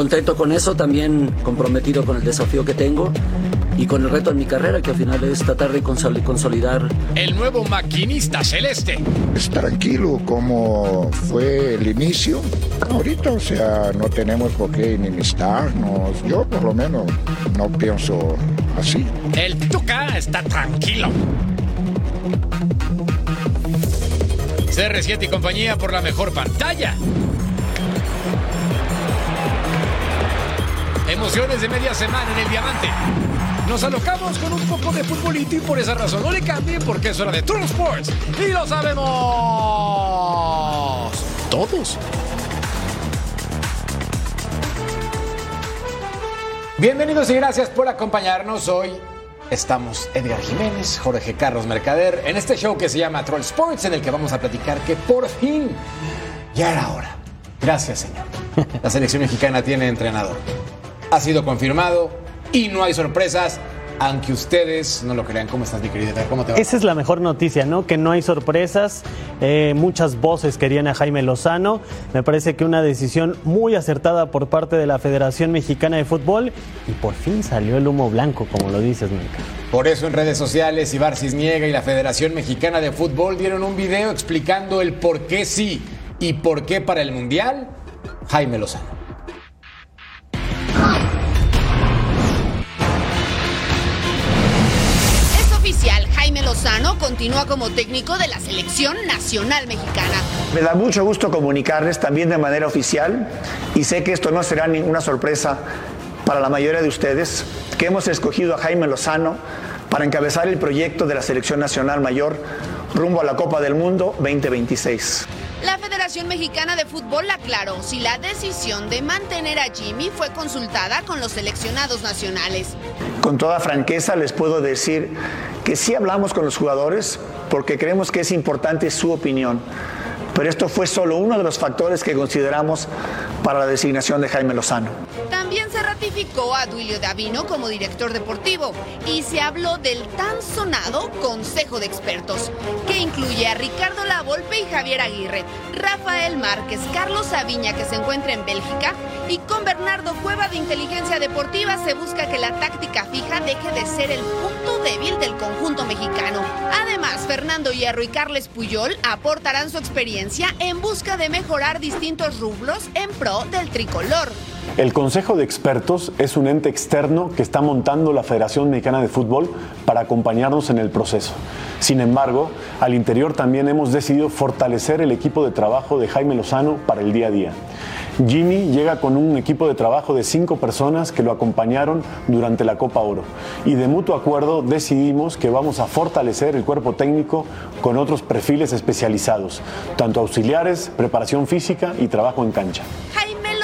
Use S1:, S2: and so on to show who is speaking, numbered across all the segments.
S1: contento con eso, también comprometido con el desafío que tengo y con el reto en mi carrera, que al final es tratar de consolidar.
S2: El nuevo maquinista celeste.
S3: Es tranquilo como fue el inicio. Ahorita, o sea, no tenemos por qué enemistarnos. Yo, por lo menos, no pienso así.
S2: El Tuca está tranquilo. CR7 y compañía por la mejor pantalla. Emociones de media semana en el diamante. Nos alocamos con un poco de futbolito y por esa razón no le cambien porque es hora de Tour Sports. Y lo sabemos todos. Bienvenidos y gracias por acompañarnos hoy. Estamos Edgar Jiménez, Jorge Carlos Mercader, en este show que se llama Troll Sports, en el que vamos a platicar que por fin ya era hora. Gracias, señor. La selección mexicana tiene entrenador. Ha sido confirmado, y no hay sorpresas. Aunque ustedes no lo crean, ¿cómo estás, mi querida? ¿Cómo te va?
S4: Esa es la mejor noticia, ¿no? Que no hay sorpresas. Eh, muchas voces querían a Jaime Lozano. Me parece que una decisión muy acertada por parte de la Federación Mexicana de Fútbol. Y por fin salió el humo blanco, como lo dices, Mica.
S2: Por eso en redes sociales, Ibar Cisniega y la Federación Mexicana de Fútbol dieron un video explicando el por qué sí y por qué para el Mundial, Jaime Lozano.
S5: Lozano continúa como técnico de la selección nacional mexicana.
S6: Me da mucho gusto comunicarles también de manera oficial y sé que esto no será ninguna sorpresa para la mayoría de ustedes, que hemos escogido a Jaime Lozano para encabezar el proyecto de la selección nacional mayor rumbo a la Copa del Mundo 2026.
S5: La Federación Mexicana de Fútbol aclaró si la decisión de mantener a Jimmy fue consultada con los seleccionados nacionales.
S6: Con toda franqueza les puedo decir que sí hablamos con los jugadores porque creemos que es importante su opinión pero esto fue solo uno de los factores que consideramos para la designación de Jaime Lozano.
S5: También se ratificó a Duilio Davino como director deportivo y se habló del tan sonado Consejo de Expertos, que incluye a Ricardo Lavolpe y Javier Aguirre, Rafael Márquez, Carlos Aviña, que se encuentra en Bélgica, y con Bernardo Cueva de Inteligencia Deportiva se busca que la táctica fija deje de ser el punto débil del conjunto mexicano. Además, Fernando Hierro y Carles Puyol aportarán su experiencia en busca de mejorar distintos rublos en pro del tricolor.
S7: El Consejo de Expertos es un ente externo que está montando la Federación Mexicana de Fútbol para acompañarnos en el proceso. Sin embargo, al interior también hemos decidido fortalecer el equipo de trabajo de Jaime Lozano para el día a día. Jimmy llega con un equipo de trabajo de cinco personas que lo acompañaron durante la Copa Oro y de mutuo acuerdo decidimos que vamos a fortalecer el cuerpo técnico con otros perfiles especializados, tanto auxiliares, preparación física y trabajo en cancha.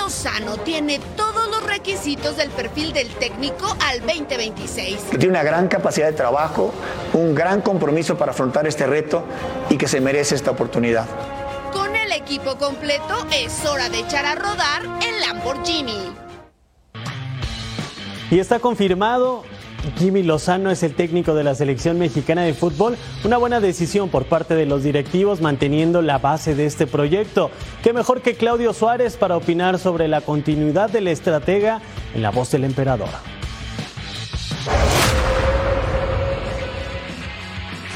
S5: Lozano tiene todos los requisitos del perfil del técnico al 2026.
S6: Tiene una gran capacidad de trabajo, un gran compromiso para afrontar este reto y que se merece esta oportunidad
S5: equipo completo, es hora de echar a rodar el Lamborghini.
S4: Y está confirmado, Jimmy Lozano es el técnico de la selección mexicana de fútbol. Una buena decisión por parte de los directivos manteniendo la base de este proyecto. Qué mejor que Claudio Suárez para opinar sobre la continuidad del estratega en la voz del emperador.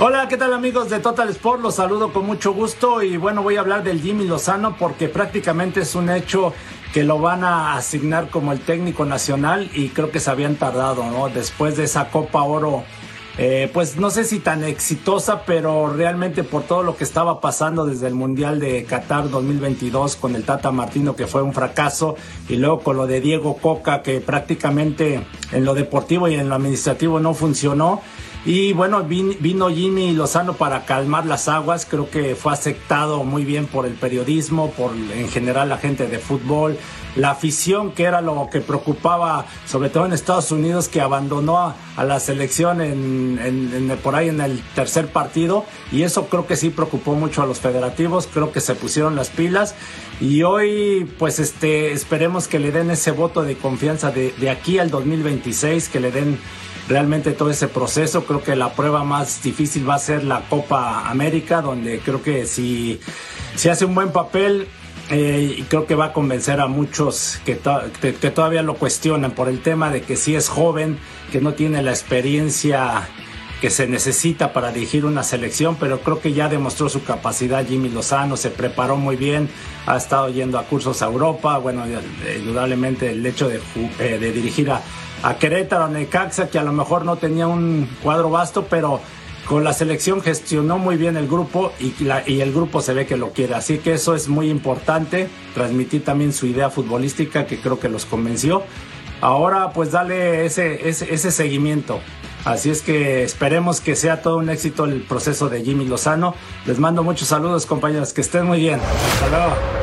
S8: Hola, ¿qué tal amigos de Total Sport? Los saludo con mucho gusto y bueno, voy a hablar del Jimmy Lozano porque prácticamente es un hecho que lo van a asignar como el técnico nacional y creo que se habían tardado, ¿no? Después de esa Copa Oro, eh, pues no sé si tan exitosa, pero realmente por todo lo que estaba pasando desde el Mundial de Qatar 2022 con el Tata Martino, que fue un fracaso, y luego con lo de Diego Coca, que prácticamente en lo deportivo y en lo administrativo no funcionó. Y bueno, vino Jimmy Lozano para calmar las aguas, creo que fue aceptado muy bien por el periodismo, por en general la gente de fútbol, la afición que era lo que preocupaba, sobre todo en Estados Unidos, que abandonó a, la selección en, por ahí en el tercer partido, y eso creo que sí preocupó mucho a los federativos, creo que se pusieron las pilas, y hoy pues este, esperemos que le den ese voto de confianza de, de aquí al 2026, que le den realmente todo ese proceso. Creo que la prueba más difícil va a ser la Copa América, donde creo que si, si hace un buen papel eh, creo que va a convencer a muchos que, que, todavía lo cuestionan por el tema de que si es joven, que no tiene la experiencia que se necesita para dirigir una selección, pero creo que ya demostró su capacidad Jimmy Lozano, se preparó muy bien, ha estado yendo a cursos a Europa, bueno, indudablemente el hecho de, eh, de dirigir a, a Querétaro, Necaxa, que a lo mejor no tenía un cuadro vasto, pero con la selección gestionó muy bien el grupo y, el grupo se ve que lo quiere. Así que eso es muy importante. Transmitir también su idea futbolística que creo que los convenció. Ahora pues dale ese, ese, ese seguimiento. Así es que esperemos que sea todo un éxito el proceso de Jimmy Lozano. Les mando muchos saludos compañeros, que estén muy bien. Hasta luego.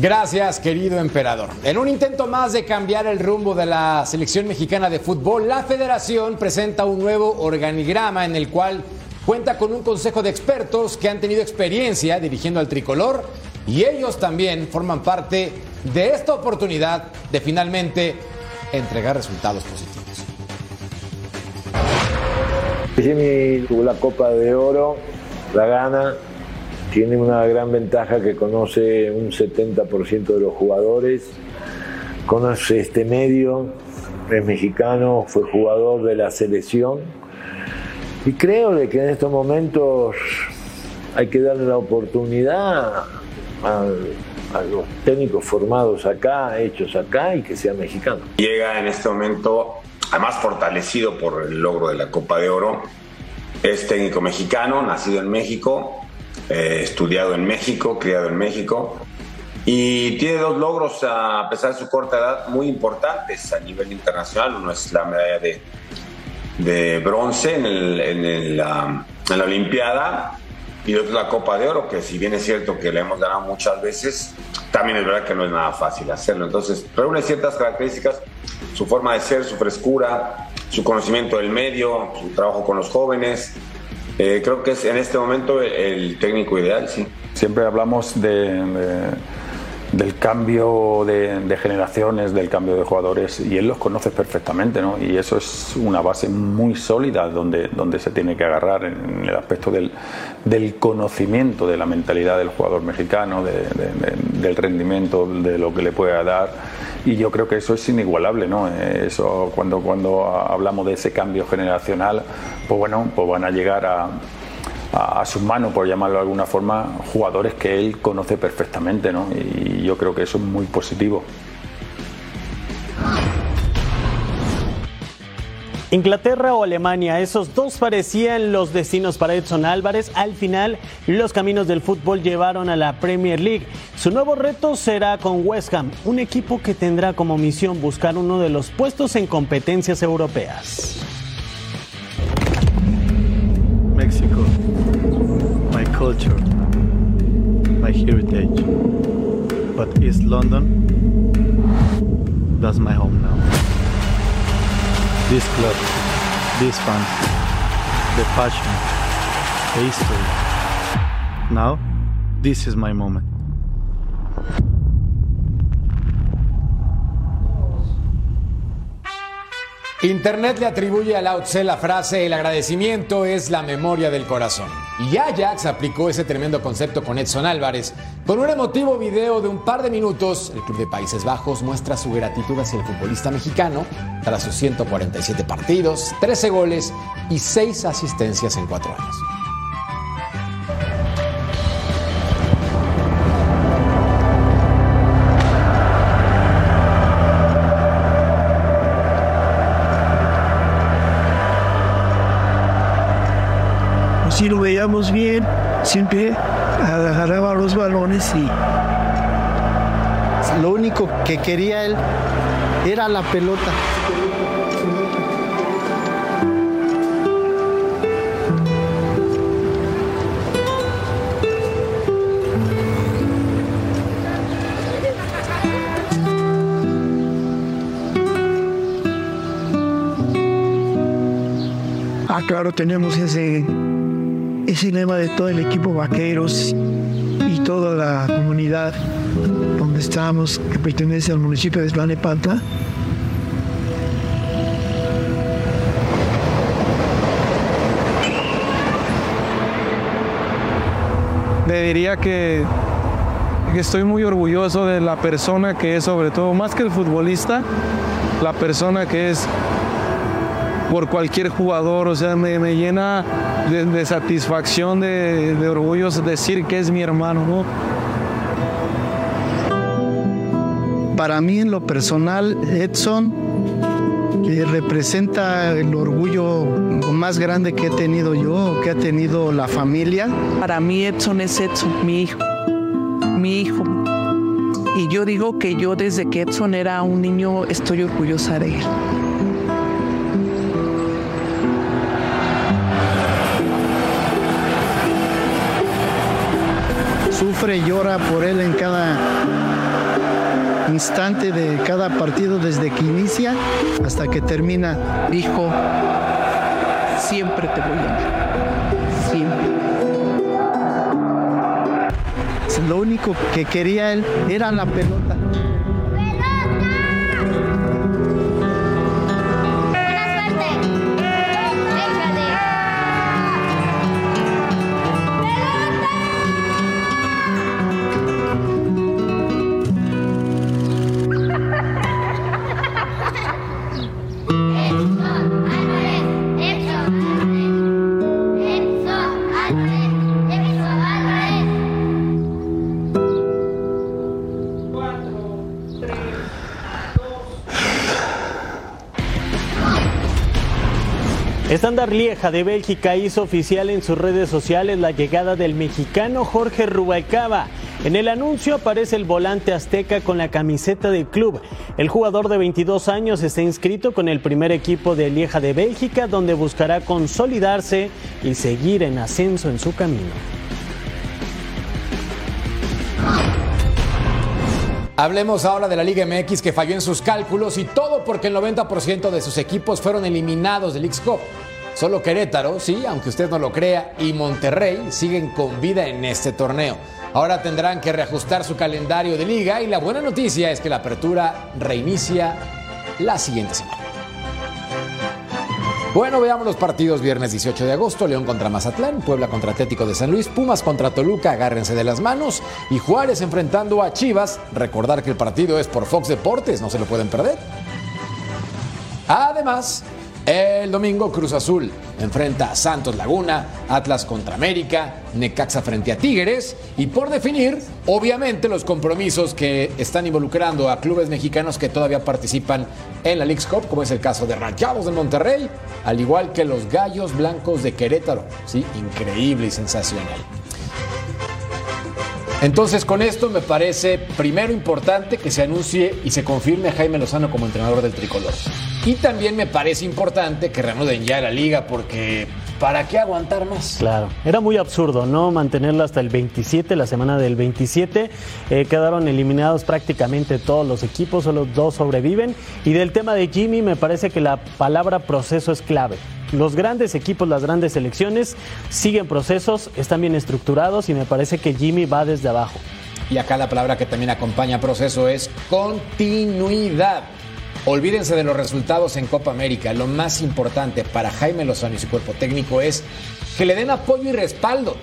S2: Gracias, querido emperador. En un intento más de cambiar el rumbo de la selección mexicana de fútbol, la federación presenta un nuevo organigrama en el cual cuenta con un consejo de expertos que han tenido experiencia dirigiendo al tricolor y ellos también forman parte de esta oportunidad de finalmente entregar resultados positivos.
S9: Jimmy tuvo la Copa de Oro, la gana, tiene una gran ventaja que conoce un 70% de los jugadores, conoce este medio, es mexicano, fue jugador de la selección y creo que en estos momentos hay que darle la oportunidad a, a los técnicos formados acá, hechos acá y que sean mexicanos.
S10: Llega en este momento, además fortalecido por el logro de la Copa de Oro, es técnico mexicano, nacido en México, eh, estudiado en México, criado en México, y tiene dos logros, a pesar de su corta edad, muy importantes a nivel internacional. Uno es la medalla de, de bronce en, el, en, la, en la Olimpiada y otro es la Copa de Oro, que si bien es cierto que la hemos ganado muchas veces, también es verdad que no es nada fácil hacerlo. Entonces, reúne ciertas características, su forma de ser, su frescura, su conocimiento del medio, su trabajo con los jóvenes, eh, creo que es en este momento el técnico ideal, sí.
S11: Siempre hablamos de, del cambio de, generaciones, del cambio de jugadores, y él los conoce perfectamente, ¿no? Y eso es una base muy sólida donde, donde se tiene que agarrar en el aspecto del, del conocimiento de la mentalidad del jugador mexicano, del rendimiento, de lo que le pueda dar y yo creo que eso es inigualable, ¿no? Eso cuando, cuando hablamos de ese cambio generacional, pues bueno, pues van a llegar a, a, sus manos, por llamarlo de alguna forma, jugadores que él conoce perfectamente, ¿no? Y yo creo que eso es muy positivo.
S4: Inglaterra o Alemania, esos dos parecían los destinos para Edson Álvarez. Al final, los caminos del fútbol llevaron a la Premier League. Su nuevo reto será con West Ham, un equipo que tendrá como misión buscar uno de los puestos en competencias europeas.
S12: México, my culture, my heritage. But East London, that's my home now. This club, this fans, the passion, the history. Now, this is my moment.
S2: Internet le atribuye a Lao Tse la frase el agradecimiento es la memoria del corazón. Y Ajax aplicó ese tremendo concepto con Edson Álvarez. Con un emotivo video de un par de minutos, el club de Países Bajos muestra su gratitud hacia el futbolista mexicano tras sus 147 partidos, 13 goles y 6 asistencias en 4 años.
S13: Si lo veíamos bien, siempre agarraba los balones y...
S14: Lo único que quería él era la pelota.
S13: Ah, claro, tenemos ese ese lema de todo el equipo Vaqueros y toda la comunidad donde estamos, que pertenece al municipio de Tlanepantla.
S15: Le diría que estoy muy orgulloso de la persona que es, sobre todo, más que el futbolista, la persona que es por cualquier jugador, o sea, me, me llena de, de satisfacción, de, de orgullo decir que es mi hermano, ¿no?
S14: Para mí en lo personal, Edson que representa el orgullo más grande que he tenido yo, que ha tenido la familia.
S16: Para mí Edson es Edson, mi hijo, mi hijo. Y yo digo que yo desde que Edson era un niño estoy orgullosa de él.
S14: Y llora por él en cada instante de cada partido desde que inicia hasta que termina.
S16: Hijo, siempre te voy a amar. Siempre.
S14: Lo único que quería él era la pelota.
S4: Estándar Lieja de Bélgica hizo oficial en sus redes sociales la llegada del mexicano Jorge Rubalcaba. En el anuncio aparece el volante azteca con la camiseta del club. El jugador de 22 años está inscrito con el primer equipo de Lieja de Bélgica, donde buscará consolidarse y seguir en ascenso en su camino.
S2: Hablemos ahora de la Liga MX que falló en sus cálculos y todo porque el 90% de sus equipos fueron eliminados del X-Cup. Solo Querétaro, sí, aunque usted no lo crea, y Monterrey siguen con vida en este torneo. Ahora tendrán que reajustar su calendario de liga y la buena noticia es que la apertura reinicia la siguiente semana. Bueno, veamos los partidos viernes 18 de agosto, León contra Mazatlán, Puebla contra Atlético de San Luis, Pumas contra Toluca, agárrense de las manos, y Juárez enfrentando a Chivas, recordar que el partido es por Fox Deportes, no se lo pueden perder. Además, el domingo Cruz Azul enfrenta a Santos Laguna, Atlas contra América, Necaxa frente a Tigres y por definir, obviamente, los compromisos que están involucrando a clubes mexicanos que todavía participan en la League's Cup, como es el caso de Rayados de Monterrey, al igual que los Gallos Blancos de Querétaro. Sí, increíble y sensacional. Entonces, con esto me parece primero importante que se anuncie y se confirme a Jaime Lozano como entrenador del tricolor. Y también me parece importante que reanuden ya la liga porque ¿para qué aguantar más?
S4: Claro, era muy absurdo, ¿no? Mantenerla hasta el 27, la semana del 27. Eh, quedaron eliminados prácticamente todos los equipos, solo dos sobreviven. Y del tema de Jimmy, me parece que la palabra proceso es clave. Los grandes equipos, las grandes selecciones siguen procesos, están bien estructurados y me parece que Jimmy va desde abajo.
S2: Y acá la palabra que también acompaña proceso es continuidad. Olvídense de los resultados en Copa América. Lo más importante para Jaime Lozano y su cuerpo técnico es que le den apoyo y respaldo.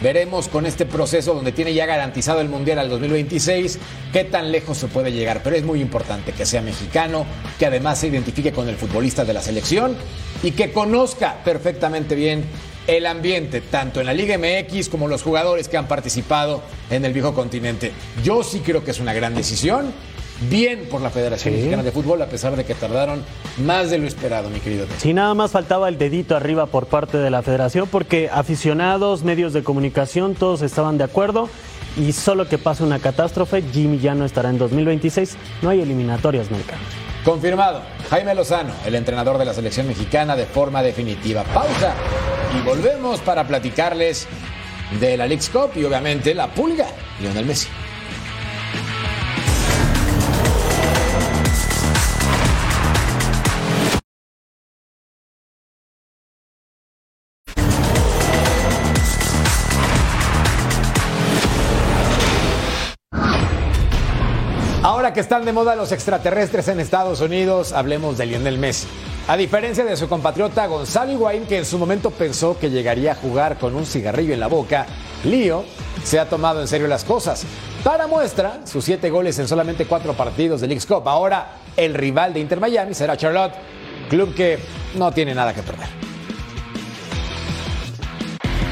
S2: Veremos con este proceso donde tiene ya garantizado el Mundial al 2026 qué tan lejos se puede llegar. Pero es muy importante que sea mexicano, que además se identifique con el futbolista de la selección y que conozca perfectamente bien el ambiente, tanto en la Liga MX como los jugadores que han participado en el viejo continente. Yo sí creo que es una gran decisión bien por la Federación
S4: Sí.
S2: Mexicana de Fútbol, a pesar de que tardaron más de lo esperado, mi querido.
S4: Si nada más faltaba el dedito arriba por parte de la federación, porque aficionados, medios de comunicación, todos estaban de acuerdo. Y solo que pase una catástrofe, Jimmy ya no estará en 2026. No hay eliminatorias, Merca.
S2: Confirmado, Jaime Lozano, el entrenador de la selección mexicana de forma definitiva. Pausa y volvemos para platicarles de la League's Cup y obviamente la pulga, Lionel Messi. Que están de moda los extraterrestres en Estados Unidos, hablemos de Lionel Messi. A diferencia de su compatriota Gonzalo Higuaín, que en su momento pensó que llegaría a jugar con un cigarrillo en la boca, Lío se ha tomado en serio las cosas. Para muestra, sus siete goles en solamente cuatro partidos de League's Cup. Ahora, el rival de Inter Miami será Charlotte, club que no tiene nada que perder.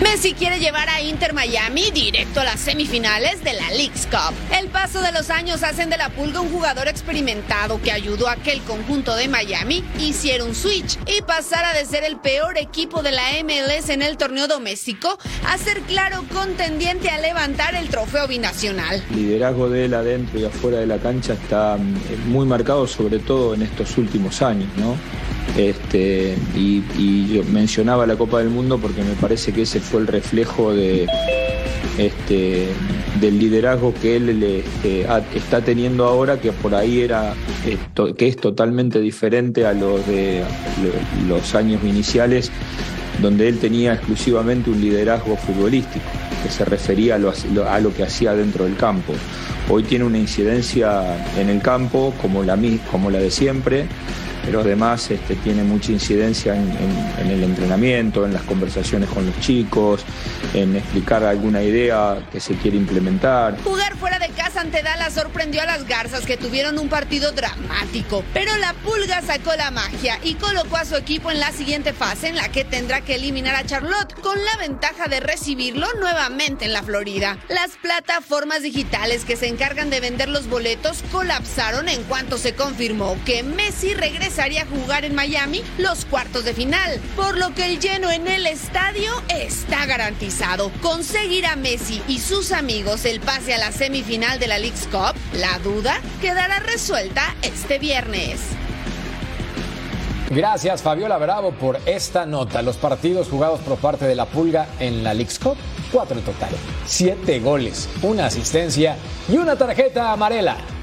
S5: Messi quiere llevar a Inter Miami directo a las semifinales de la League's Cup. El paso de los años hacen de la Pulga un jugador experimentado que ayudó a que el conjunto de Miami hiciera un switch y pasara de ser el peor equipo de la MLS en el torneo doméstico a ser claro contendiente a levantar el trofeo binacional.
S17: El liderazgo de él adentro y afuera de la cancha está mm, muy marcado sobre todo en estos últimos años, ¿no? Este, y, yo mencionaba la Copa del Mundo porque me parece que ese fue el reflejo este, del liderazgo que él este, está teniendo ahora, que por ahí era que es totalmente diferente a los de los años iniciales, donde él tenía exclusivamente un liderazgo futbolístico, que se refería a lo, que hacía dentro del campo. Hoy tiene una incidencia en el campo como la de siempre pero además este, tiene mucha incidencia en, el entrenamiento, en las conversaciones con los chicos, en explicar alguna idea que se quiere implementar.
S5: Jugar fuera de casa ante Dallas sorprendió a las Garzas que tuvieron un partido dramático, pero la Pulga sacó la magia y colocó a su equipo en la siguiente fase en la que tendrá que eliminar a Charlotte con la ventaja de recibirlo nuevamente en la Florida. Las plataformas digitales que se encargan de vender los boletos colapsaron en cuanto se confirmó que Messi regresa a jugar en Miami los cuartos de final, por lo que el lleno en el estadio está garantizado. Conseguir a Messi y sus amigos el pase a la semifinal de la League's Cup, la duda quedará resuelta este viernes.
S2: Gracias Fabiola Bravo por esta nota. Los partidos jugados por parte de la Pulga en la League's Cup, cuatro en total. Siete goles, una asistencia y una tarjeta amarela.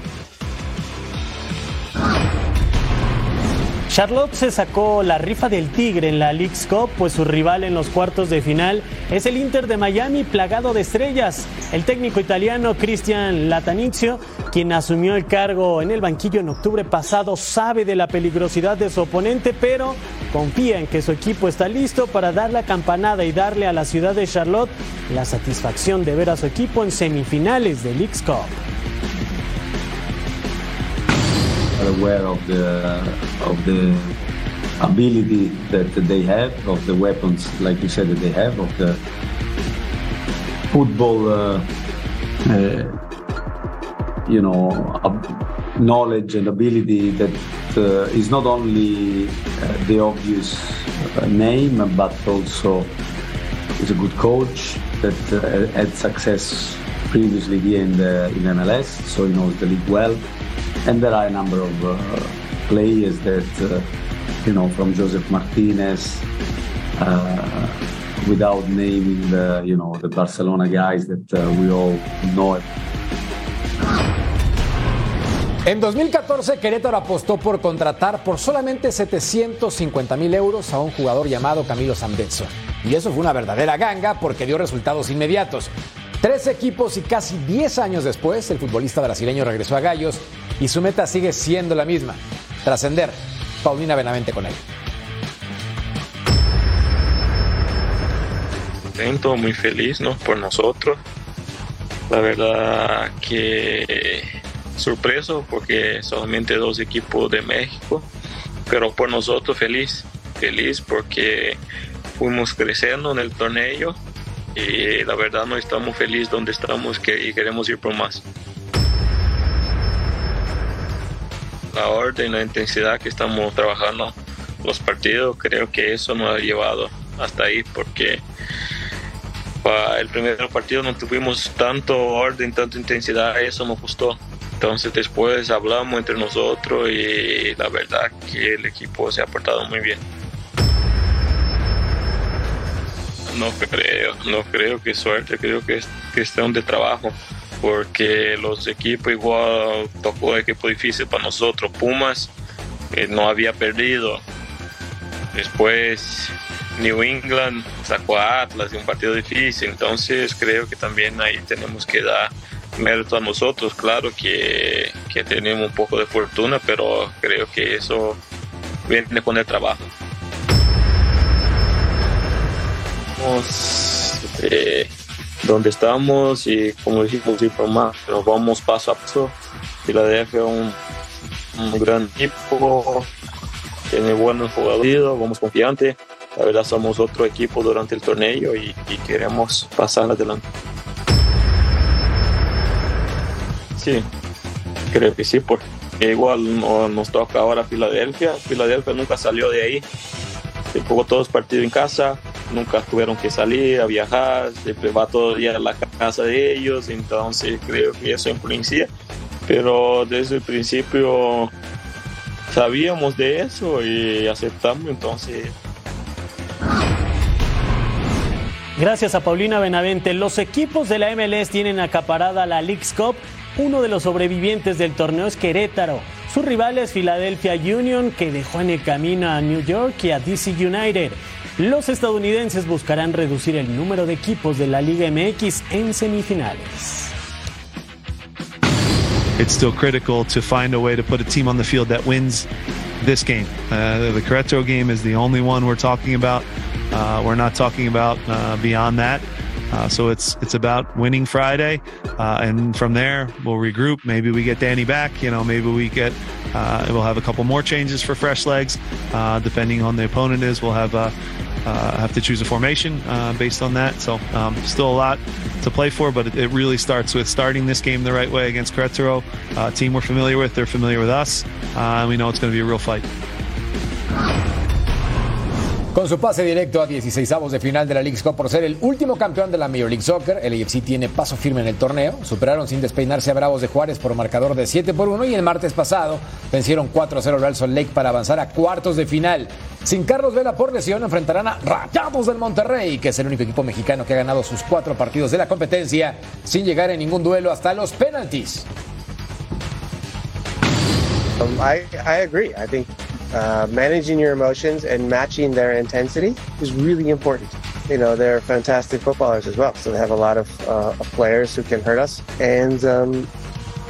S4: Charlotte se sacó la rifa del Tigre en la League's Cup, pues su rival en los cuartos de final es el Inter de Miami plagado de estrellas. El técnico italiano Cristian Latanizio, quien asumió el cargo en el banquillo en octubre pasado, sabe de la peligrosidad de su oponente, pero confía en que su equipo está listo para dar la campanada y darle a la ciudad de Charlotte la satisfacción de ver a su equipo en semifinales de League's Cup.
S18: Aware of the of the ability that they have, of the weapons, like you said, that they have, of the football, uh, uh, you know, knowledge and ability that uh, is not only uh, the obvious uh, name, but also is a good coach that uh, had success previously here in the in MLS, so he knows the league well and there are a number of uh, players that, uh, you know, from Joseph Martinez, uh, without naming the, you know, the Barcelona guys that uh, we all know.
S2: En 2014, Querétaro apostó por contratar por solamente 750 mil euros a un jugador llamado Camilo Zambezzo. Y eso fue una verdadera ganga porque dio resultados inmediatos. Tres equipos y casi 10 años después, el futbolista brasileño regresó a Gallos y su meta sigue siendo la misma, trascender. Paulina Benavente con él.
S19: Contento, muy feliz por nosotros. La verdad que sorpreso porque solamente dos equipos de México, pero por nosotros feliz, feliz porque fuimos creciendo en el torneo y la verdad no estamos felices donde estamos y queremos ir por más. la orden, la intensidad que estamos trabajando los partidos, creo que eso nos ha llevado hasta ahí porque para el primer partido no tuvimos tanto orden, tanta intensidad, eso nos gustó. Entonces después hablamos entre nosotros y la verdad que el equipo se ha portado muy bien. No creo, no creo que suerte, creo que es cuestión de trabajo porque los equipos igual tocó equipo difícil para nosotros. Pumas no había perdido. Después New England sacó a Atlas de un partido difícil. Entonces creo que también ahí tenemos que dar mérito a nosotros. Claro que, que tenemos un poco de fortuna, pero creo que eso viene con el trabajo. Eh, donde estamos y como dijimos, más, nos vamos paso a paso. Filadelfia es un, un gran equipo, tiene buenos jugadores, vamos confiantes. La verdad somos otro equipo durante el torneo y, y queremos pasar adelante. Sí, creo que sí, porque igual no, nos toca ahora Filadelfia. Filadelfia nunca salió de ahí. Se jugó todos partidos en casa, nunca tuvieron que salir a viajar, siempre va todo día a la casa de ellos, entonces creo que eso influencia. Pero desde el principio sabíamos de eso y aceptamos, entonces
S4: Gracias a Paulina Benavente. Los equipos de la MLS tienen acaparada la League's Cup. Uno de los sobrevivientes del torneo es Querétaro. Su rival es Philadelphia Union, que dejó en el camino a New York y a DC United. Los estadounidenses buscarán reducir el número de equipos de la Liga MX en semifinales.
S20: It's still critical to find a way to put a team on the field that wins this game. Uh, the Querétaro game is the only one we're talking about. Uh, we're not talking about uh, beyond that. Uh, so it's it's about winning Friday, uh, and from there we'll regroup. Maybe we get Danny back. You know, maybe we get uh, we'll have a couple more changes for fresh legs, uh, depending on the opponent. Is we'll have uh, have to choose a formation uh, based on that. So um, still a lot to play for, but it, it really starts with starting this game the right way against Querétaro, a team we're familiar with. They're familiar with us, uh, and we know it's going to be a real fight.
S2: Con su pase directo a 16avos de final de la League Cup por ser el último campeón de la Major League Soccer, el AFC tiene paso firme en el torneo. Superaron sin despeinarse a Bravos de Juárez por marcador de 7 por 1 y el martes pasado vencieron 4-0 Real Salt Lake para avanzar a cuartos de final. Sin Carlos Vela por lesión enfrentarán a Rayados del Monterrey, que es el único equipo mexicano que ha ganado sus cuatro partidos de la competencia sin llegar en ningún duelo hasta los penaltis.
S21: Um, I agree. I think uh, managing your emotions and matching their intensity is really important. You know, they're fantastic footballers as well, so they have a lot of, uh, players who can hurt us. And um,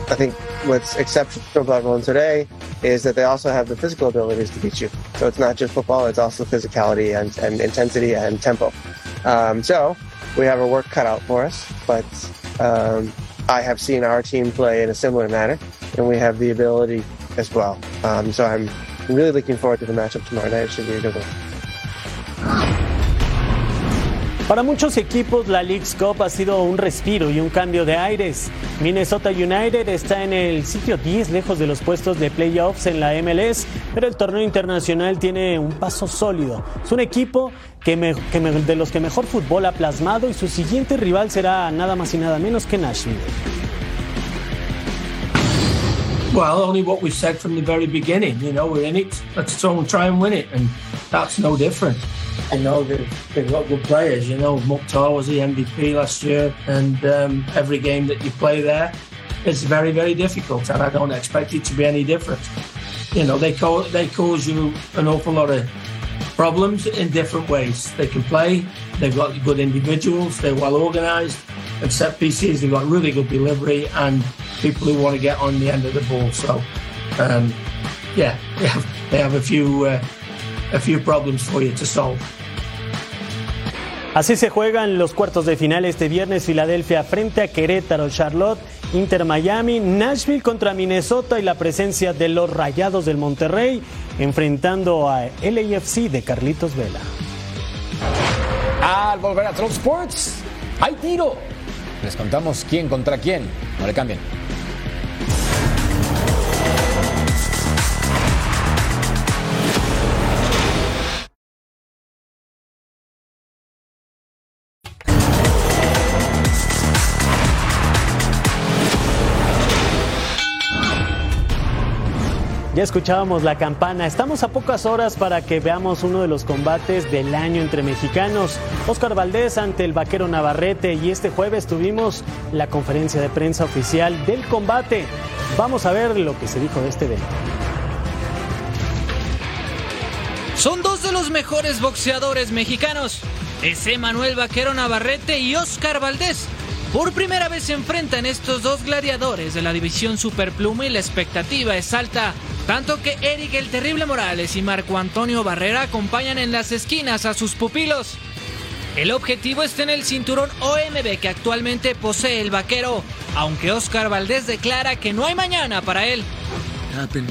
S21: I think what's exceptional about everyone today is that they also have the physical abilities to beat you. So it's not just football, it's also physicality and, and intensity and tempo. Um, so we have our work cut out for us, but um, I have seen our team play in a similar manner, and we have the ability as well. Um, so I'm really looking forward to the matchup tomorrow night. It should be a good one.
S4: Para muchos equipos la League's Cup ha sido un respiro y un cambio de aires. Minnesota United está en el sitio 10 lejos de los puestos de playoffs en la MLS, pero el torneo internacional tiene un paso sólido. Es un equipo que, me- que me- de los que mejor fútbol ha plasmado y su siguiente rival será nada más y nada menos que Nashville.
S22: Well, only what we said from the very beginning. You know, we're in it. Let's try and win it, and that's no different. You know, they've, got good players. You know, Mukhtar was the MVP last year, and um, every game that you play there, it's very, very difficult, and I don't expect it to be any different. You know, they co- they cause you an awful lot of problems in different ways. They can play. They've got good individuals. They're well organised. And set pieces, they've got really good delivery and people who want to get on the end of the ball. So, um, yeah, they have, they have a few uh, a few problems for you to solve.
S4: Así se juegan los cuartos de final este viernes, Filadelfia frente a Querétaro, Charlotte, Inter Miami, Nashville contra Minnesota y la presencia de los Rayados del Monterrey enfrentando a LAFC de Carlitos Vela.
S2: Al volver a Troll Sports, hay tiro. Les contamos quién contra quién. No le cambien.
S4: Escuchábamos la campana. Estamos a pocas horas para que veamos uno de los combates del año entre mexicanos. Oscar Valdés ante el vaquero Navarrete y este jueves tuvimos la conferencia de prensa oficial del combate. Vamos a ver lo que se dijo de este evento.
S23: Son dos de los mejores boxeadores mexicanos. Es Emanuel Vaquero Navarrete y Oscar Valdés. Por primera vez se enfrentan estos dos gladiadores de la división Superpluma y la expectativa es alta. Tanto que Eric el Terrible Morales y Marco Antonio Barrera acompañan en las esquinas a sus pupilos. El objetivo está en el cinturón OMB que actualmente posee el vaquero, aunque Oscar Valdés declara que no hay mañana para él.
S24: Happened.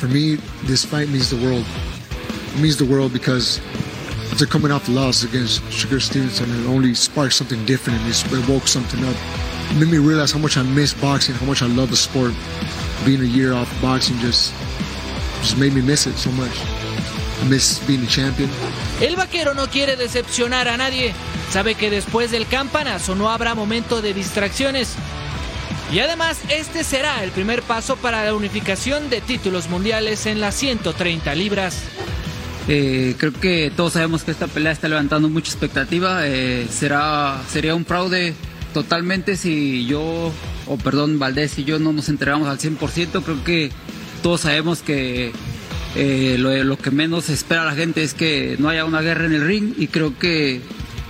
S24: For me, this fight means the world. It means the world because after coming off loss against Sugar Stevenson, it only sparked something different in me. It woke something up. It made me realize how much I miss boxing, how much I love the sport. Being a year off boxing just just made me miss it so much. I miss being a champion.
S23: El vaquero no quiere decepcionar a nadie. Sabe que después del campanazo no habrá momento de distracciones. Y además, este será el primer paso para la unificación de títulos mundiales en las 130 libras.
S25: Eh, creo que todos sabemos que esta pelea está levantando mucha expectativa. Eh, será, sería un fraude totalmente si yo, o perdón, Valdés y yo no nos entregamos al 100%. Creo que todos sabemos que eh, lo, que menos espera la gente es que no haya una guerra en el ring y creo que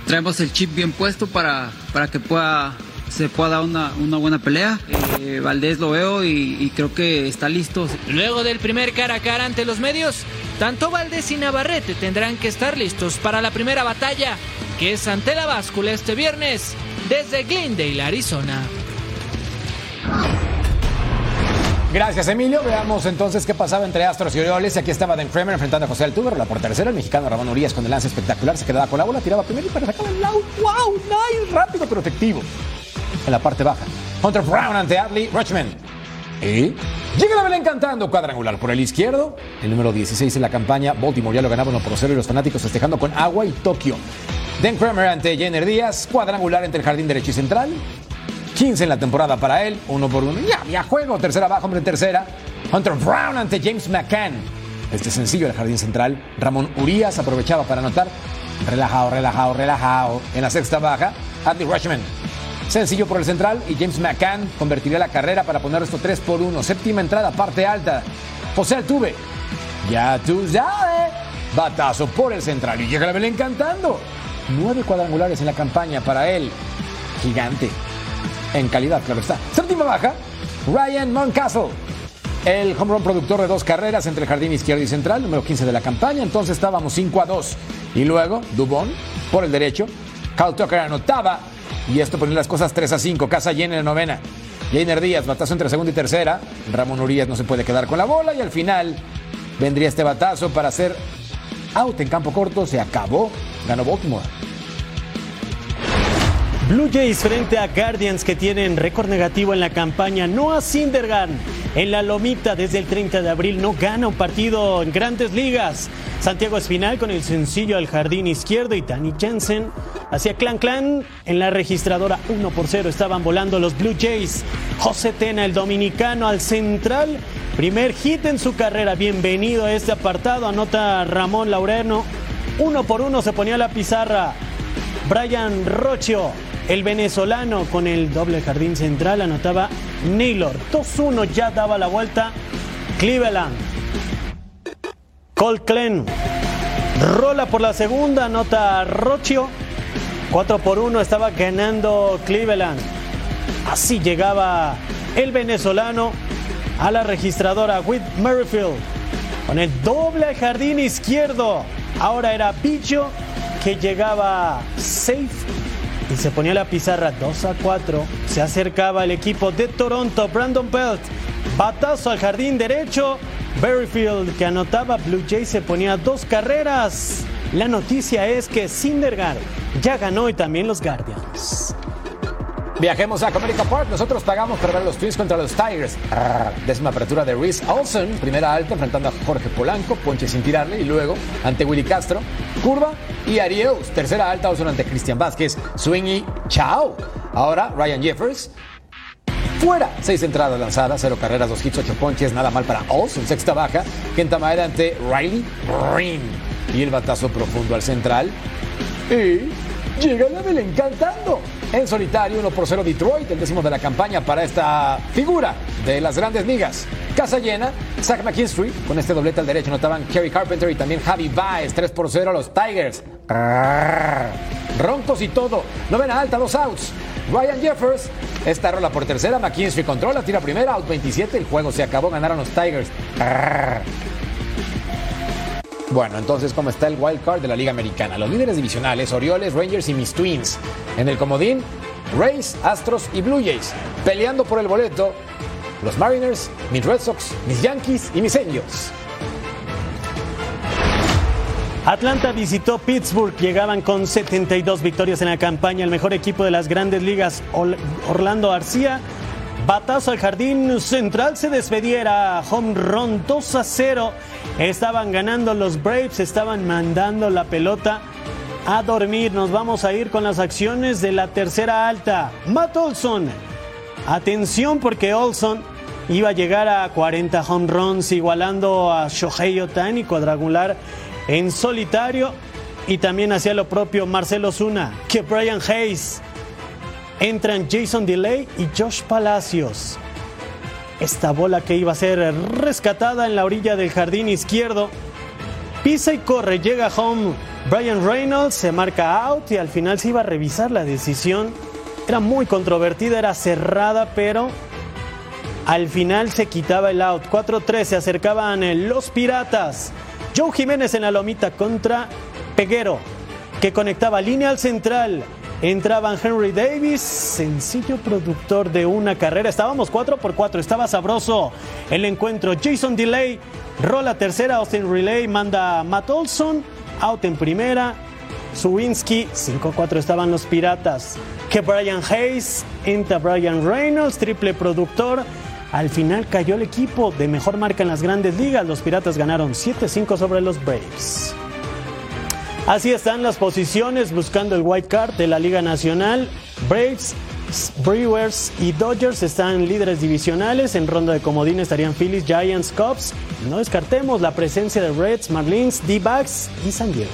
S25: traemos el chip bien puesto para, para que pueda se pueda dar una, una buena pelea. Eh, Valdés lo veo y, y, creo que está listo.
S23: Luego del primer cara a cara ante los medios, tanto Valdés y Navarrete tendrán que estar listos para la primera batalla, que es ante la báscula este viernes desde Glendale, Arizona.
S2: Gracias, Emilio. Veamos entonces qué pasaba entre Astros y Orioles. Aquí estaba Dan Kramer enfrentando a José Altuve. La por tercera, el mexicano Ramón Urias con el lance espectacular. Se quedaba con la bola, tiraba primero y para sacar el out. ¡Wow! Nice, rápido pero efectivo. En la parte baja. Hunter Brown ante Adley Richmond. Y llega la Belén cantando cuadrangular por el izquierdo. El número 16 en la campaña. Baltimore ya lo ganaba 1 por 0 y los fanáticos festejando con agua y Tokio. Dan Kramer ante Jenner Díaz. Cuadrangular entre el jardín derecho y central. 15 en la temporada para él, uno por uno. Ya, ya juego, tercera baja, hombre tercera. Hunter Brown ante James McCann. Este sencillo del jardín central. Ramón Urias aprovechaba para anotar. Relajado, relajado, relajado. En la sexta baja, Adley Rushman. Sencillo por el central y James McCann convertiría la carrera para poner esto 3 por 1. Séptima entrada, parte alta. José Altuve. Ya tú sabes. Batazo por el central y llega la Belén cantando. Nueve cuadrangulares en la campaña para él. Gigante en calidad, claro está. Séptima baja, Ryan Moncastle. El home run productor de dos carreras entre el jardín izquierdo y central, número 15 de la campaña. Entonces estábamos 5 a 2. Y luego, Dubón, por el derecho. Cal Tucker anotaba. Y esto ponía las cosas 3 a 5. Casa llena en la novena. Jainer Díaz, batazo entre segunda y tercera. Ramón Urias no se puede quedar con la bola. Y al final vendría este batazo para hacer out en campo corto. Se acabó. Ganó Baltimore.
S4: Blue Jays frente a Guardians que tienen récord negativo en la campaña. Noah Syndergaard en la lomita desde el 30 de abril no gana un partido en grandes ligas. Santiago Espinal con el sencillo al jardín izquierdo y Danny Jensen hacia Clan Clan en la registradora 1 por 0 estaban volando los Blue Jays. José Tena el dominicano al central. Primer hit en su carrera. Bienvenido a este apartado. Anota Ramón Laureno. Uno por uno se ponía la pizarra. Brian Rocho el venezolano con el doble jardín central anotaba Naylor. 2-1 ya daba la vuelta. Cleveland. Cole Glenn. Rola por la segunda, anota Rocio. 4 por 1 estaba ganando Cleveland. Así llegaba el venezolano a la registradora Whit Merrifield. Con el doble jardín izquierdo. Ahora era Bicho que llegaba safe y se ponía la pizarra 2 a 4. Se acercaba el equipo de Toronto, Brandon Belt. Batazo al jardín derecho. Berryfield que anotaba Blue Jays se ponía dos carreras. La noticia es que Syndergaard ya ganó y también los Guardians.
S2: Viajemos a Comerica Park. Nosotros pagamos para ver los Twins contra los Tigers. Décima apertura de Reese Olson. Primera alta enfrentando a Jorge Polanco. Ponche sin tirarle. Y luego ante Willy Castro. Curva y Ariels. Tercera alta Olson ante Cristian Vázquez. Swing y chao. Ahora Ryan Jeffers. Fuera, seis entradas lanzadas, cero carreras, dos hits, ocho ponches, nada mal para Olson, sexta baja. Kenta Maeda ante Riley Green. Y el batazo profundo al central. Y llega la Belén cantando. En solitario, 1 por 0 Detroit, el décimo de la campaña para esta figura de las grandes ligas. Casa llena, Zach McKinstry con este doblete al derecho notaban Kerry Carpenter y también Javi Baez, 3 por 0 a los Tigers. Roncos y todo, novena alta, dos outs. Ryan Jeffers, esta rola por tercera, McKinstry controla, tira primera, out 27, el juego se acabó, ganaron los Tigers. Bueno, entonces, ¿cómo está el wild card de la Liga Americana? Los líderes divisionales, Orioles, Rangers y mis Twins. En el comodín, Rays, Astros y Blue Jays. Peleando por el boleto, los Mariners, mis Red Sox, mis Yankees y mis Angels.
S4: Atlanta visitó Pittsburgh, llegaban con 72 victorias en la campaña, el mejor equipo de las grandes ligas, Orlando García. Batazo al jardín central se despediera, home run 2 a 0. Estaban ganando los Braves, estaban mandando la pelota a dormir. Nos vamos a ir con las acciones de la tercera alta. Matt Olson. Atención porque Olson iba a llegar a 40 home runs, igualando a Shohei Otani, cuadrangular en solitario. Y también hacía lo propio Marcelo Zuna, que Brian Hayes. Entran Jason Delay y Josh Palacios. Esta bola que iba a ser rescatada en la orilla del jardín izquierdo. Pisa y corre, llega home. Brian Reynolds se marca out y al final se iba a revisar la decisión. Era muy controvertida, era cerrada, pero al final se quitaba el out. 4-3 se acercaban los Piratas. Joe Jiménez en la lomita contra Peguero, que conectaba línea al central. Entraban Henry Davis, sencillo productor de una carrera. Estábamos 4 por 4, estaba sabroso el encuentro. Jason Delay rola tercera, Austin Relay manda Matt Olson, out en primera. Suwinski, 5-4 estaban los Piratas. Que Brian Hayes, entra Brian Reynolds, triple productor. Al final cayó el equipo de mejor marca en las grandes ligas. Los Piratas ganaron 7-5 sobre los Braves. Así están las posiciones buscando el white card de la Liga Nacional. Braves, Brewers y Dodgers están líderes divisionales. En ronda de comodín estarían Phillies, Giants, Cubs. No descartemos la presencia de Reds, Marlins, D-Backs y San Diego.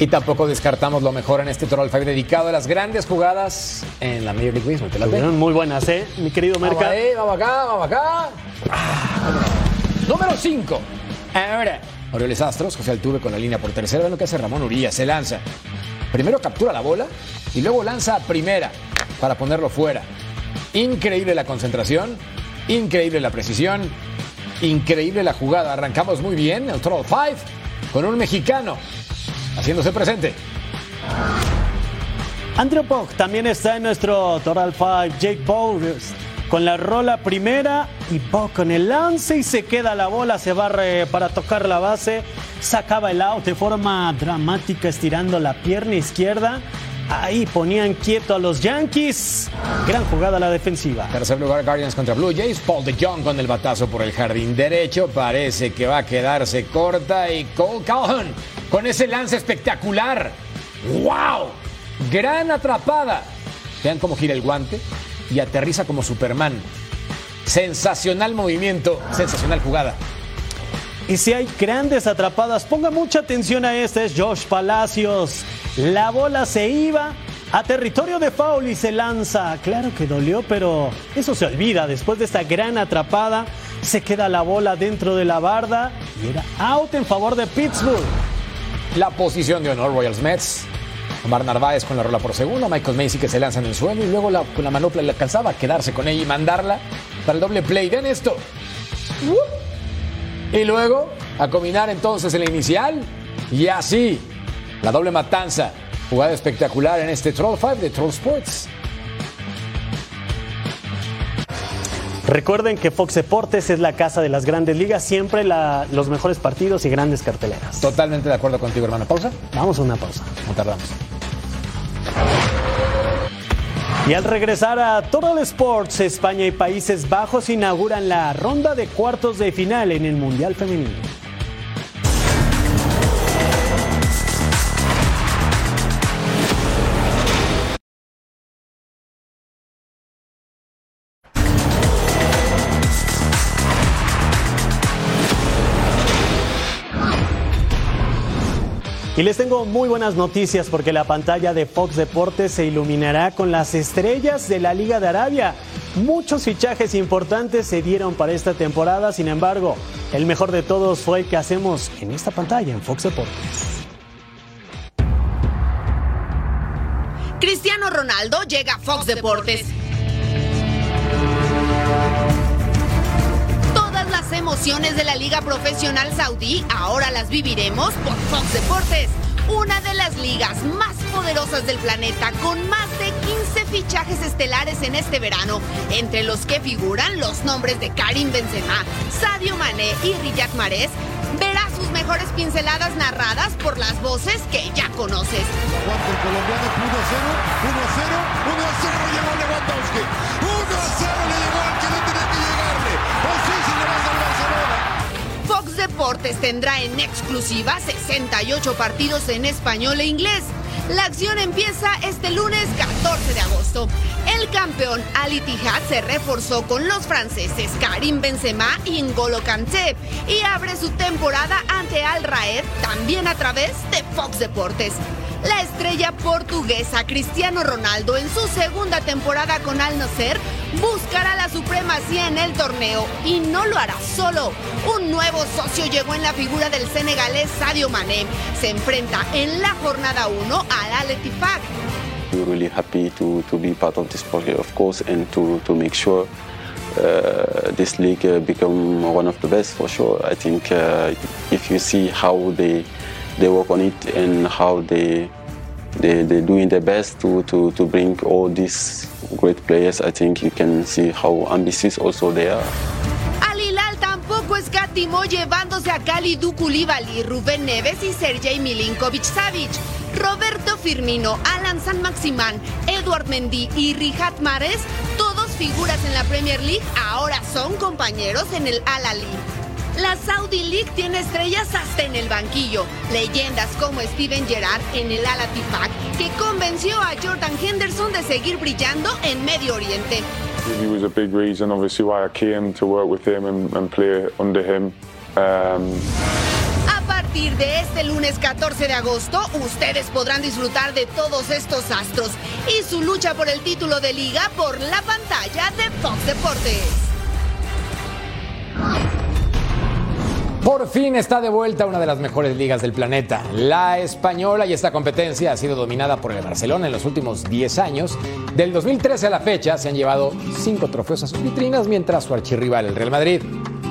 S2: Y tampoco descartamos lo mejor en este Toro 5 dedicado a las grandes jugadas en la Major League Baseball. ¿Te las
S4: Muy buenas, ¿eh? Mi querido Merca.
S2: Vamos, ahí, vamos acá, vamos acá. Ah, Número 5. Ahora, Orioles Astros, José Altuve con la línea por tercera. Ven lo que hace Ramón Uría. Se lanza. Primero captura la bola y luego lanza a primera para ponerlo fuera. Increíble la concentración, increíble la precisión, increíble la jugada. Arrancamos muy bien el Total 5 con un mexicano haciéndose presente.
S4: Andrew Pog también está en nuestro Total 5. Jake Bowers con la rola primera y Pog con el lance y se queda la bola, se barre para tocar la base, sacaba el out de forma dramática estirando la pierna izquierda. Ahí ponían quieto a los Yankees. Gran jugada la defensiva.
S2: Tercer lugar, Guardians contra Blue Jays. Paul de Jong con el batazo por el jardín derecho. Parece que va a quedarse corta. Y Cole Calhoun con ese lance espectacular. ¡Wow! Gran atrapada. Vean cómo gira el guante y aterriza como Superman. Sensacional movimiento, sensacional jugada.
S4: Y si hay grandes atrapadas, ponga mucha atención a este, es Josh Palacios. La bola se iba a territorio de foul y se lanza. Claro que dolió, pero eso se olvida. Después de esta gran atrapada, se queda la bola dentro de la barda y era out en favor de Pittsburgh.
S2: La posición de honor Royals Mets. Omar Narváez con la rola por segundo, Michael Macy que se lanza en el suelo y luego la, con la manopla le alcanzaba a quedarse con ella y mandarla para el doble play. Ven esto. Y luego a combinar entonces el inicial y así la doble matanza. Jugada espectacular en este Troll 5 de Troll Sports.
S4: Recuerden que Fox Deportes es la casa de las grandes ligas, siempre la, los mejores partidos y grandes carteleras.
S2: Totalmente de acuerdo contigo, hermano. ¿Pausa?
S4: Vamos a una pausa.
S2: No tardamos.
S4: Y al regresar a Total Sports, España y Países Bajos inauguran la ronda de cuartos de final en el Mundial Femenino. Y les tengo muy buenas noticias porque la pantalla de Fox Deportes se iluminará con las estrellas de la Liga de Arabia. Muchos fichajes importantes se dieron para esta temporada, sin embargo, el mejor de todos fue el que hacemos en esta pantalla en Fox Deportes.
S5: Cristiano Ronaldo llega a Fox Deportes. Emociones de la Liga Profesional Saudí ahora las viviremos por Fox Deportes, una de las ligas más poderosas del planeta con más de 15 fichajes estelares en este verano, entre los que figuran los nombres de Karim Benzema, Sadio Mané y Riyad Mahrez. Verás sus mejores pinceladas narradas por las voces que ya conoces.
S26: el colombiano 1-0, 1-0, 1-0 llegó Lewandowski. 1-0
S5: Deportes tendrá en exclusiva 68 partidos en español e inglés. La acción empieza este lunes 14 de agosto. El campeón Al Ittihad se reforzó con los franceses Karim Benzema y N'Golo Kanté y abre su temporada ante Al Raed también a través de Fox Deportes. La estrella portuguesa Cristiano Ronaldo en su segunda temporada con Al Nasser buscará la supremacía en el torneo y no lo hará solo. Un nuevo socio llegó en la figura del senegalés Sadio Mané. Se enfrenta en la jornada 1 al Al.
S27: We're really happy to, to be part of this project, of course, and to, to make sure uh, this league uh, become one of the best for sure. I think uh, if you see how they they work on it and how they they they're doing their best to, to, to bring all these great players, I think you can see how ambitious also they are.
S5: Al Hilal tampoco escatimó llevándose a Kalidou Koulibaly, Rubén Neves y Sergej Milinkovic Savic. Roberto Firmino, Alan San Maximán, Eduard Mendy y Riyad Mahrez, todos figuras en la Premier League, ahora son compañeros en el Al Ahly. La Saudi League tiene estrellas hasta en el banquillo. Leyendas como Steven Gerrard en el Al Ettifaq, que convenció a Jordan Henderson de seguir brillando en Medio Oriente.
S28: He was a big reason, obviously, why I came to work with him and, and play under him. Um,
S5: A partir de este lunes 14 de agosto, ustedes podrán disfrutar de todos estos astros y su lucha por el título de liga por la pantalla de Fox Deportes.
S2: Por fin está de vuelta una de las mejores ligas del planeta, la española, y esta competencia ha sido dominada por el Barcelona en los últimos 10 años. Del 2013 a la fecha se han llevado 5 trofeos a sus vitrinas, mientras su archirrival, el Real Madrid,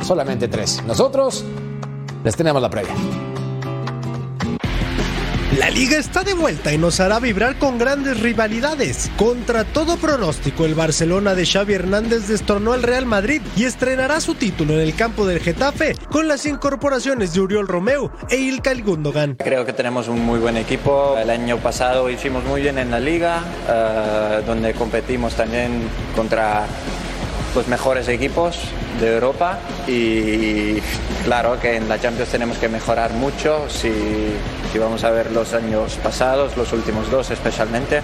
S2: solamente 3. Nosotros les tenemos la previa.
S29: La liga está de vuelta y nos hará vibrar con grandes rivalidades. Contra todo pronóstico, el Barcelona de Xavi Hernández destornó al Real Madrid y estrenará su título en el campo del Getafe con las incorporaciones de Uriol Romeu e Ilkay Gundogan.
S30: Creo que tenemos un muy buen equipo. El año pasado hicimos muy bien en la liga, eh, donde competimos también contra los mejores equipos de Europa y claro que en la Champions tenemos que mejorar mucho si, si vamos a ver los años pasados, los últimos dos especialmente.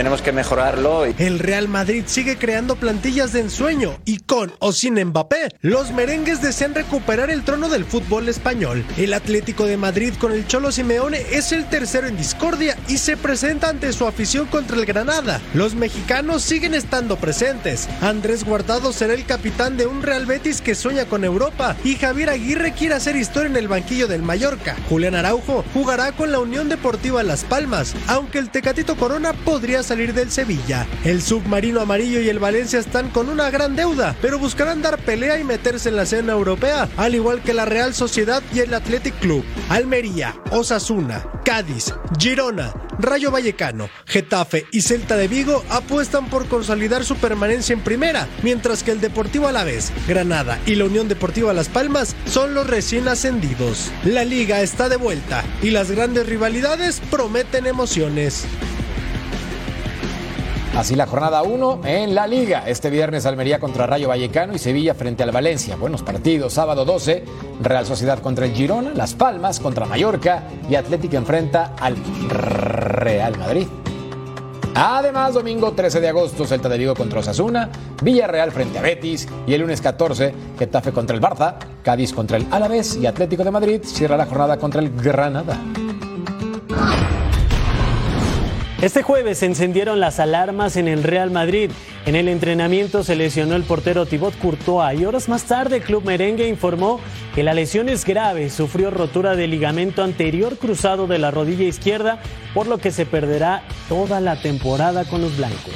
S30: Tenemos que mejorarlo.
S29: El Real Madrid sigue creando plantillas de ensueño y con o sin Mbappé, los merengues desean recuperar el trono del fútbol español. El Atlético de Madrid con el Cholo Simeone es el tercero en discordia y se presenta ante su afición contra el Granada. Los mexicanos siguen estando presentes. Andrés Guardado será el capitán de un Real Betis que sueña con Europa y Javier Aguirre quiere hacer historia en el banquillo del Mallorca. Julián Araujo jugará con la Unión Deportiva Las Palmas, aunque el Tecatito Corona podría salir del Sevilla. El submarino amarillo y el Valencia están con una gran deuda, pero buscarán dar pelea y meterse en la escena europea, al igual que la Real Sociedad y el Athletic Club. Almería, Osasuna, Cádiz, Girona, Rayo Vallecano, Getafe y Celta de Vigo apuestan por consolidar su permanencia en primera, mientras que el Deportivo Alavés, Granada y la Unión Deportiva Las Palmas son los recién ascendidos. La liga está de vuelta y las grandes rivalidades prometen emociones.
S2: Así la jornada 1 en la Liga. Este viernes Almería contra Rayo Vallecano y Sevilla frente al Valencia. Buenos partidos. Sábado 12, Real Sociedad contra el Girona, Las Palmas contra Mallorca y Atlético enfrenta al Real Madrid. Además, domingo 13 de agosto, Celta de Vigo contra Osasuna, Villarreal frente a Betis y el lunes 14, Getafe contra el Barça, Cádiz contra el Alavés y Atlético de Madrid cierra la jornada contra el Granada.
S4: Este jueves se encendieron las alarmas en el Real Madrid. En el entrenamiento se lesionó el portero Thibaut Courtois y horas más tarde el club merengue informó que la lesión es grave. Sufrió rotura del ligamento anterior cruzado de la rodilla izquierda, por lo que se perderá toda la temporada con los blancos.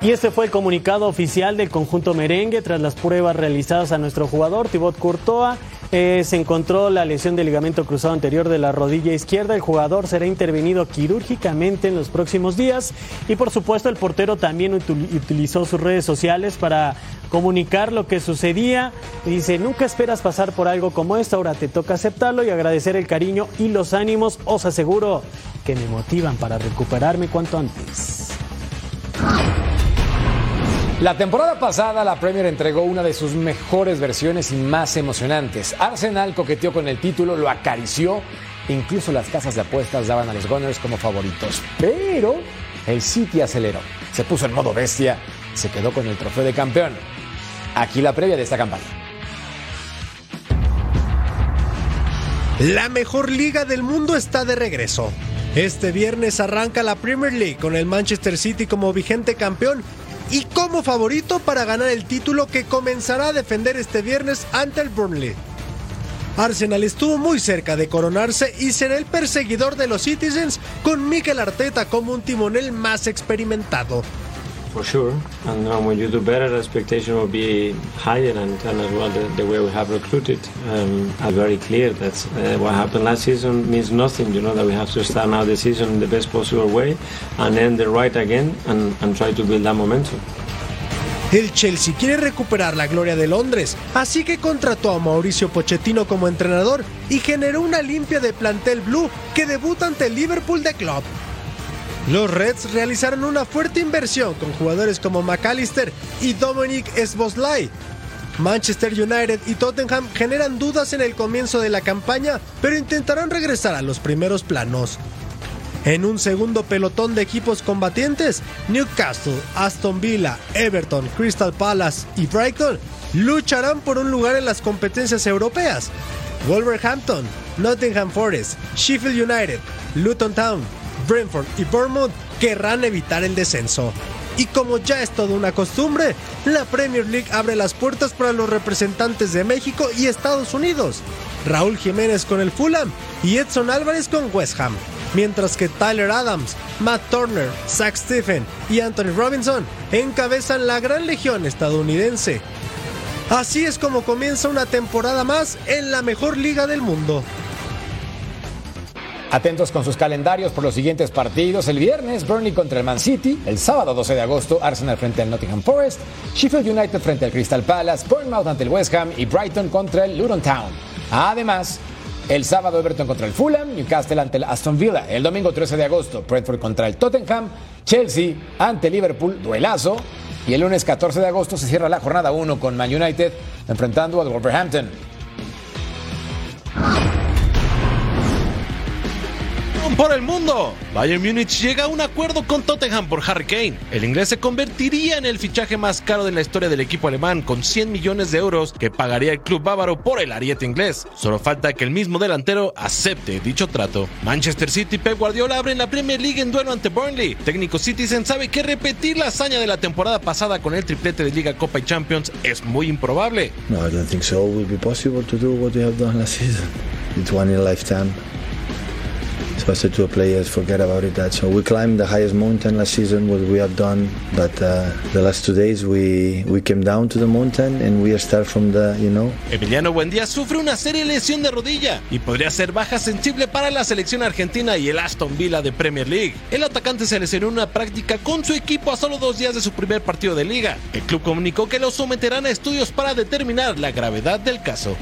S4: Y este fue el comunicado oficial del conjunto merengue tras las pruebas realizadas a nuestro jugador Thibaut Courtois. Eh, se encontró la lesión del ligamento cruzado anterior de la rodilla izquierda. El jugador será intervenido quirúrgicamente en los próximos días. Y por supuesto el portero también utilizó sus redes sociales para comunicar lo que sucedía. Dice, nunca esperas pasar por algo como esto, ahora te toca aceptarlo y agradecer el cariño y los ánimos. Os aseguro que me motivan para recuperarme cuanto antes.
S2: La temporada pasada la Premier entregó una de sus mejores versiones y más emocionantes. Arsenal coqueteó con el título, lo acarició, incluso las casas de apuestas daban a los Gunners como favoritos. Pero el City aceleró, se puso en modo bestia, se quedó con el trofeo de campeón. Aquí la previa de esta campaña.
S29: La mejor liga del mundo está de regreso. Este viernes arranca la Premier League con el Manchester City como vigente campeón y como favorito para ganar el título que comenzará a defender este viernes ante el Burnley. Arsenal estuvo muy cerca de coronarse y será el perseguidor de los Citizens con Mikel Arteta como un timonel más experimentado.
S31: For sure, and uh, when you do better, the expectation will be higher, and, and as well the, the, way we have recruited. Um, are very clear that uh, what happened last season means nothing. You know that we have to start now the season in the best possible way, and end the right again, and, and try to build that momentum.
S29: El Chelsea quiere recuperar la gloria de Londres, así que contrató a Mauricio Pochettino como entrenador y generó una limpia de plantel blue que debuta ante el Liverpool de Club. Los Reds realizaron una fuerte inversión con jugadores como McAllister y Dominic Szoboszlai. Manchester United y Tottenham generan dudas en el comienzo de la campaña, pero intentarán regresar a los primeros planos. En un segundo pelotón de equipos combatientes, Newcastle, Aston Villa, Everton, Crystal Palace y Brighton lucharán por un lugar en las competencias europeas. Wolverhampton, Nottingham Forest, Sheffield United, Luton Town, Brentford y Bournemouth querrán evitar el descenso. Y como ya es toda una costumbre, la Premier League abre las puertas para los representantes de México y Estados Unidos. Raúl Jiménez con el Fulham y Edson Álvarez con West Ham. Mientras que Tyler Adams, Matt Turner, Zach Stephen y Anthony Robinson encabezan la gran legión estadounidense. Así es como comienza una temporada más en la mejor liga del mundo.
S2: Atentos con sus calendarios por los siguientes partidos. El viernes, Burnley contra el Man City. El sábado 12 de agosto, Arsenal frente al Nottingham Forest. Sheffield United frente al Crystal Palace. Bournemouth ante el West Ham y Brighton contra el Luton Town. Además, el sábado Everton contra el Fulham, Newcastle ante el Aston Villa. El domingo 13 de agosto, Brentford contra el Tottenham. Chelsea ante Liverpool, duelazo. Y el lunes 14 de agosto se cierra la jornada 1 con Man United enfrentando al Wolverhampton.
S32: Por el mundo. Bayern Múnich llega a un acuerdo con Tottenham por Harry Kane. El inglés se convertiría en el fichaje más caro de la historia del equipo alemán con 100 millones de euros que pagaría el club bávaro por el ariete inglés. Solo falta que el mismo delantero acepte dicho trato. Manchester City y Pep Guardiola abren la Premier League en duelo ante Burnley. Técnico Citizen sabe que repetir la hazaña de la temporada pasada con el triplete de Liga, Copa y Champions es muy improbable.
S33: No, I don't think so. It will be possible to do what we have done last season. It's one in a lifetime. To players, forget about it. That so we climbed the highest mountain last season, what we have done. But uh, the last two days we we came down to the mountain and we start from the, you know.
S32: Emiliano Buendía sufre una seria lesión de rodilla y podría ser baja sensible para la selección argentina y el Aston Villa de Premier League. El atacante se lesionó en una práctica con su equipo a solo dos días de su primer partido de liga. El club comunicó que lo someterán a estudios para determinar la gravedad del caso.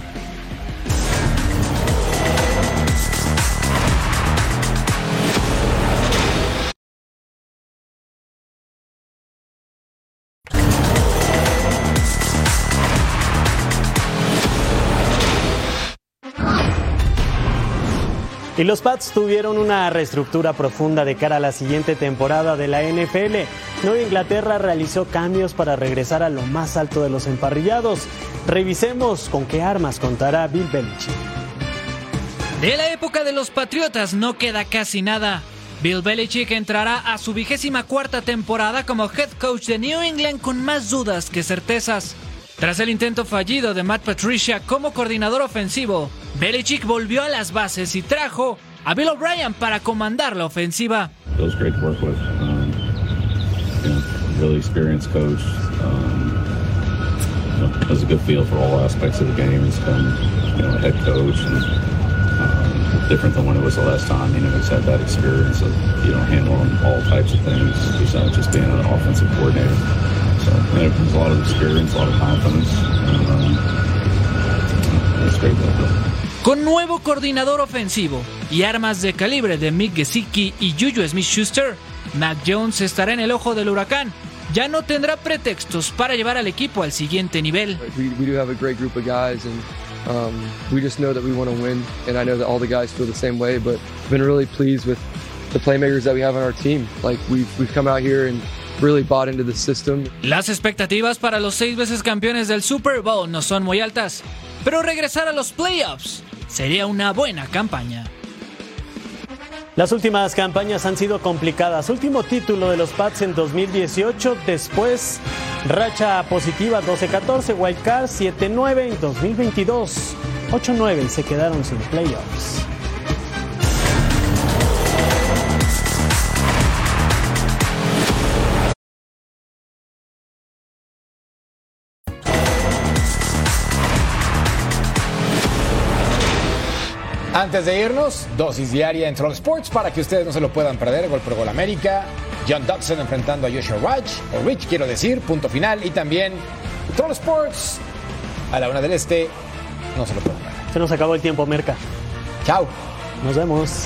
S4: Y los Pats tuvieron una reestructura profunda de cara a la siguiente temporada de la NFL. Nueva Inglaterra realizó cambios para regresar a lo más alto de los emparrillados. Revisemos con qué armas contará Bill Belichick.
S23: De la época de los Patriotas no queda casi nada. Bill Belichick entrará a su vigésima cuarta temporada como head coach de New England con más dudas que certezas. Tras el intento fallido de Matt Patricia como coordinador ofensivo, Belichick volvió a las bases y trajo a Bill O'Brien para comandar la ofensiva.
S34: Different than when it was the last time. You know, he's had that experience of, you know, handling all types of things besides just being an offensive coordinator. So, you know, there's a lot of experience, a lot of confidence. And, um, it's great to
S23: Con nuevo coordinador ofensivo y armas de calibre de Mick Gesicki y Juju Smith-Schuster, Mac Jones estará en el ojo del huracán. Ya no tendrá pretextos para llevar al equipo al siguiente nivel.
S35: We, we do have a great group of guys, and um, we just know that we want to win. And I know that all the guys feel the same way. But I've been really pleased with the playmakers that we have on our team. Like we've we've come out here and really bought into the system.
S23: Las expectativas para los seis veces campeones del Super Bowl no son muy altas, pero regresar a los playoffs sería una buena campaña.
S4: Las últimas campañas han sido complicadas. Último título de los Pats en 2018, después racha positiva 12-14, Wild Card 7-9 en 2022, 8-9 y se quedaron sin playoffs.
S2: Antes de irnos, dosis diaria en Troll Sports para que ustedes no se lo puedan perder. Gol por gol América. John Dodson enfrentando a Joshua Rich, o Rich quiero decir, punto final. Y también Troll Sports a la una del este. No se lo puedan perder.
S4: Se nos acabó el tiempo, Merca.
S2: Chao.
S4: Nos vemos.